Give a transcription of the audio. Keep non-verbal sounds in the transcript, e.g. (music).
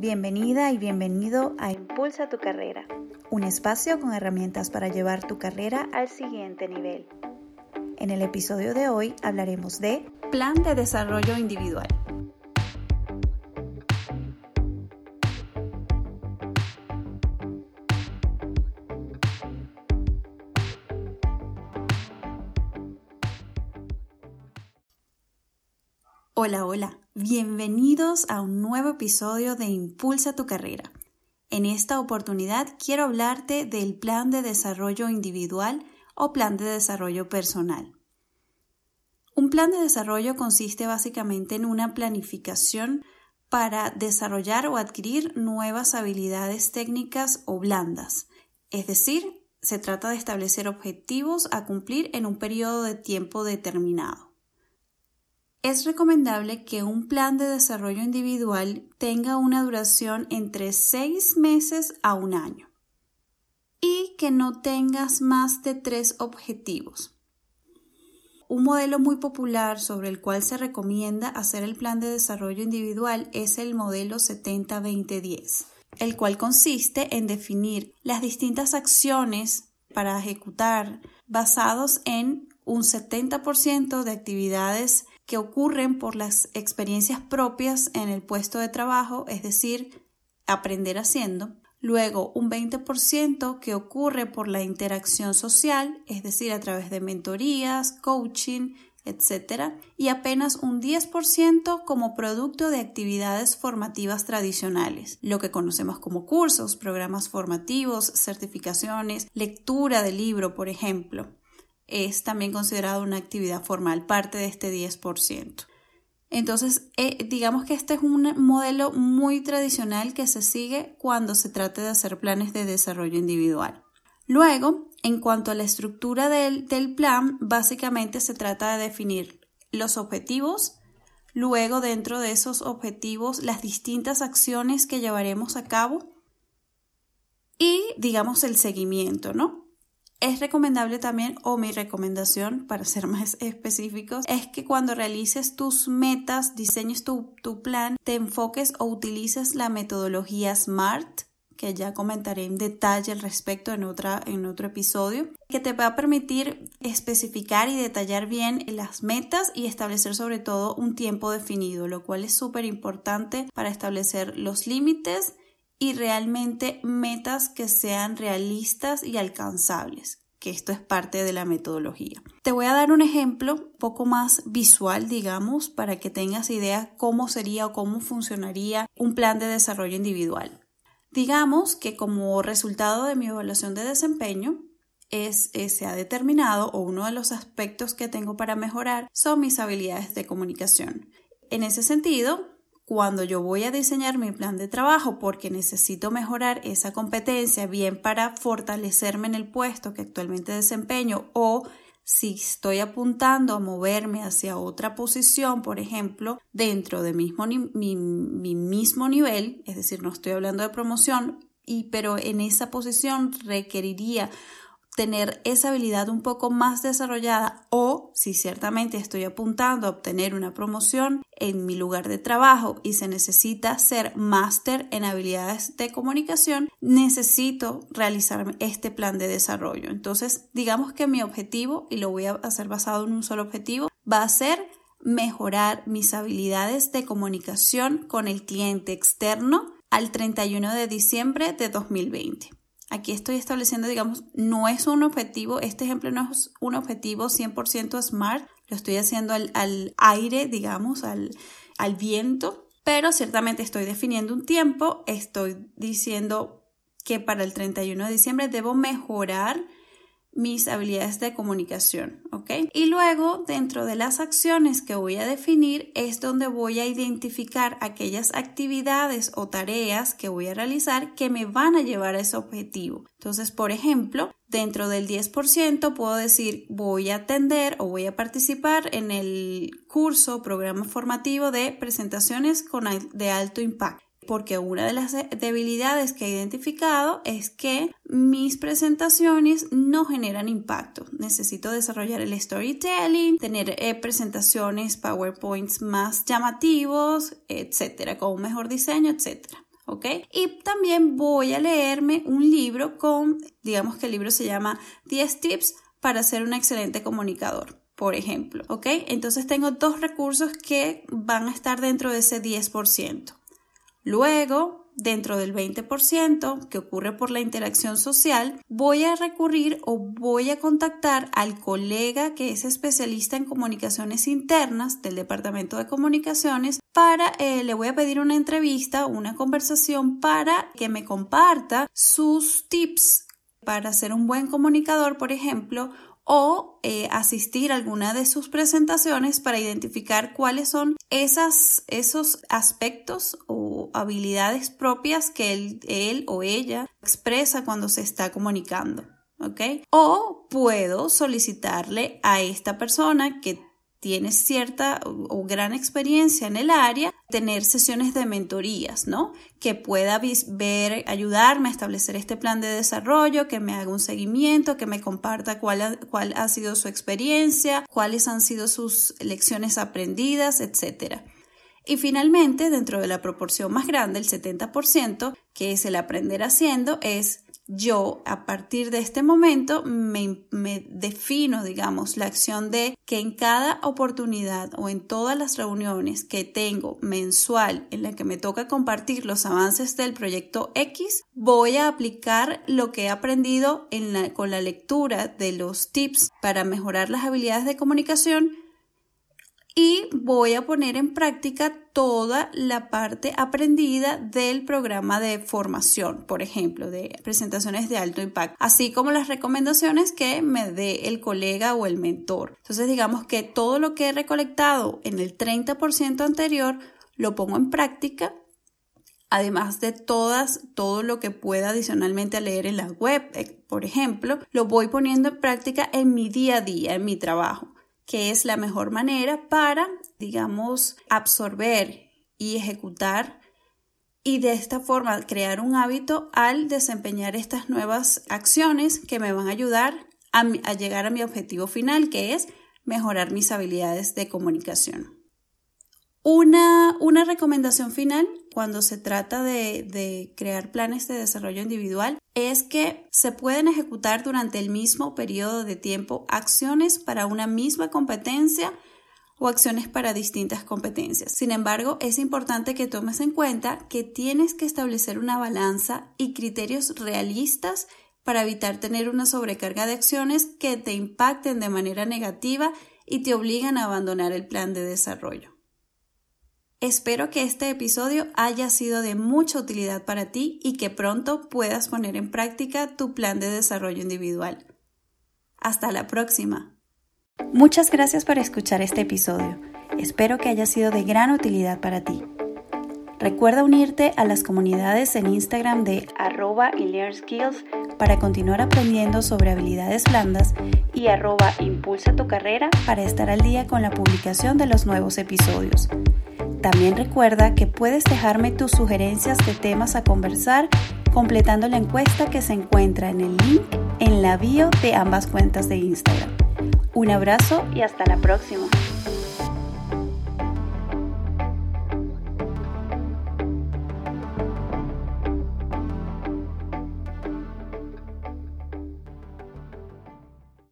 Bienvenida y bienvenido a Impulsa tu carrera, un espacio con herramientas para llevar tu carrera al siguiente nivel. En el episodio de hoy hablaremos de Plan de Desarrollo Individual. Hola, hola, bienvenidos a un nuevo episodio de Impulsa tu carrera. En esta oportunidad quiero hablarte del plan de desarrollo individual o plan de desarrollo personal. Un plan de desarrollo consiste básicamente en una planificación para desarrollar o adquirir nuevas habilidades técnicas o blandas, es decir, se trata de establecer objetivos a cumplir en un periodo de tiempo determinado. Es recomendable que un plan de desarrollo individual tenga una duración entre seis meses a un año y que no tengas más de tres objetivos. Un modelo muy popular sobre el cual se recomienda hacer el plan de desarrollo individual es el modelo 70-20-10, el cual consiste en definir las distintas acciones para ejecutar basados en un 70% de actividades que ocurren por las experiencias propias en el puesto de trabajo, es decir, aprender haciendo. Luego, un 20% que ocurre por la interacción social, es decir, a través de mentorías, coaching, etc. Y apenas un 10% como producto de actividades formativas tradicionales, lo que conocemos como cursos, programas formativos, certificaciones, lectura de libro, por ejemplo es también considerado una actividad formal, parte de este 10%. Entonces, eh, digamos que este es un modelo muy tradicional que se sigue cuando se trata de hacer planes de desarrollo individual. Luego, en cuanto a la estructura del, del plan, básicamente se trata de definir los objetivos, luego dentro de esos objetivos las distintas acciones que llevaremos a cabo y, digamos, el seguimiento, ¿no? Es recomendable también, o mi recomendación, para ser (laughs) más específicos, es que cuando realices tus metas, diseñes tu, plan, te enfoques o utilices la metodología SMART, que ya comentaré en detalle al respecto en, en otro episodio, que te va a permitir especificar y detallar bien las metas y establecer sobre todo un tiempo definido, lo cual es súper importante para establecer los límites y realmente metas que sean realistas y alcanzables, que esto es parte de la metodología. Te voy a dar un ejemplo poco más visual, digamos, para que tengas idea cómo sería o cómo funcionaría un plan de desarrollo individual. Digamos que como resultado de mi evaluación de desempeño, es, eh, se ha determinado o uno de los aspectos que tengo para mejorar son mis habilidades de comunicación. En ese sentido, cuando yo voy a diseñar mi plan de trabajo porque necesito mejorar esa competencia bien para fortalecerme en el puesto que actualmente desempeño o si estoy apuntando a moverme hacia otra posición, por ejemplo, dentro de mismo mi, mi mismo nivel, es decir, no estoy hablando de promoción, y, pero en esa posición requeriría tener esa habilidad un poco más desarrollada o si ciertamente estoy apuntando a obtener una promoción en mi lugar de trabajo y se necesita ser máster en habilidades de comunicación, necesito realizar este plan de desarrollo. Entonces, digamos que mi objetivo, y lo voy a hacer basado en un solo objetivo, va a ser mejorar mis habilidades de comunicación con el cliente externo al 31 de diciembre de 2020. Aquí estoy estableciendo, digamos, no es un objetivo, este ejemplo no es un objetivo 100% smart, lo estoy haciendo al, aire, digamos, al, al viento, pero ciertamente estoy definiendo un tiempo, estoy diciendo que para el 31 de diciembre debo mejorar mis habilidades de comunicación, ¿ok? Y luego, dentro de las acciones que voy a definir, es donde voy a identificar aquellas actividades o tareas que voy a realizar que me van a llevar a ese objetivo. Entonces, por ejemplo, dentro del 10% puedo decir voy a atender o voy a participar en el curso, programa formativo de presentaciones con, de alto impacto porque una de las debilidades que he identificado es que mis presentaciones no generan impacto. Necesito desarrollar el storytelling, tener eh, presentaciones PowerPoints más llamativos, etcétera, con un mejor diseño, etcétera. ¿ok? Y también voy a leerme un libro con, digamos que el libro se llama 10 tips para ser un excelente comunicador, por ejemplo, ¿ok? Entonces tengo dos recursos que van a estar dentro de ese 10%. Luego, dentro del 20% que ocurre por la interacción social, voy a recurrir o voy a contactar al colega que es especialista en comunicaciones internas del Departamento de Comunicaciones para, eh, le voy a pedir una entrevista, una conversación para que me comparta sus tips. Para ser un buen comunicador, por ejemplo, o eh, asistir a alguna de sus presentaciones para identificar cuáles son esas, esos aspectos o habilidades propias que él, él o ella expresa cuando se está comunicando. ¿ok? O puedo solicitarle a esta persona que tienes cierta o, gran experiencia en el área, tener sesiones de mentorías, ¿no? Que pueda ver, ayudarme a establecer este plan de desarrollo, que me haga un seguimiento, que me comparta cuál cuál ha sido su experiencia, cuáles han sido sus lecciones aprendidas, etc. Y finalmente, dentro de la proporción más grande, el 70%, que es el aprender haciendo, es yo a partir de este momento me, defino, digamos, la acción de que en cada oportunidad o en todas las reuniones que tengo mensual en la que me toca compartir los avances del proyecto X, voy a aplicar lo que he aprendido con la lectura de los tips para mejorar las habilidades de comunicación y voy a poner en práctica toda la parte aprendida del programa de formación, por ejemplo, de presentaciones de alto impacto, así como las recomendaciones que me dé el colega o el mentor. Entonces, digamos que todo lo que he recolectado en el 30% anterior lo pongo en práctica además de todas, todo lo que pueda adicionalmente leer en la web, eh, por ejemplo, lo voy poniendo en práctica en mi día a día, en mi trabajo que es la mejor manera para, digamos, absorber y ejecutar y de esta forma crear un hábito al desempeñar estas nuevas acciones que me van a ayudar a, llegar a mi objetivo final, que es mejorar mis habilidades de comunicación. Una, recomendación final cuando se trata de, crear planes de desarrollo individual es que se pueden ejecutar durante el mismo periodo de tiempo acciones para una misma competencia o acciones para distintas competencias. Sin embargo, es importante que tomes en cuenta que tienes que establecer una balanza y criterios realistas para evitar tener una sobrecarga de acciones que te impacten de manera negativa y te obligan a abandonar el plan de desarrollo. Espero que este episodio haya sido de mucha utilidad para ti y que pronto puedas poner en práctica tu plan de desarrollo individual. Hasta la próxima. Muchas gracias por escuchar este episodio. Espero que haya sido de gran utilidad para ti. Recuerda unirte a las comunidades en Instagram de arroba skills para continuar aprendiendo sobre habilidades blandas y arroba impulsa tu carrera para estar al día con la publicación de los nuevos episodios. También recuerda que puedes dejarme tus sugerencias de temas a conversar completando la encuesta que se encuentra en el link en la bio de ambas cuentas de Instagram. Un abrazo y hasta la próxima.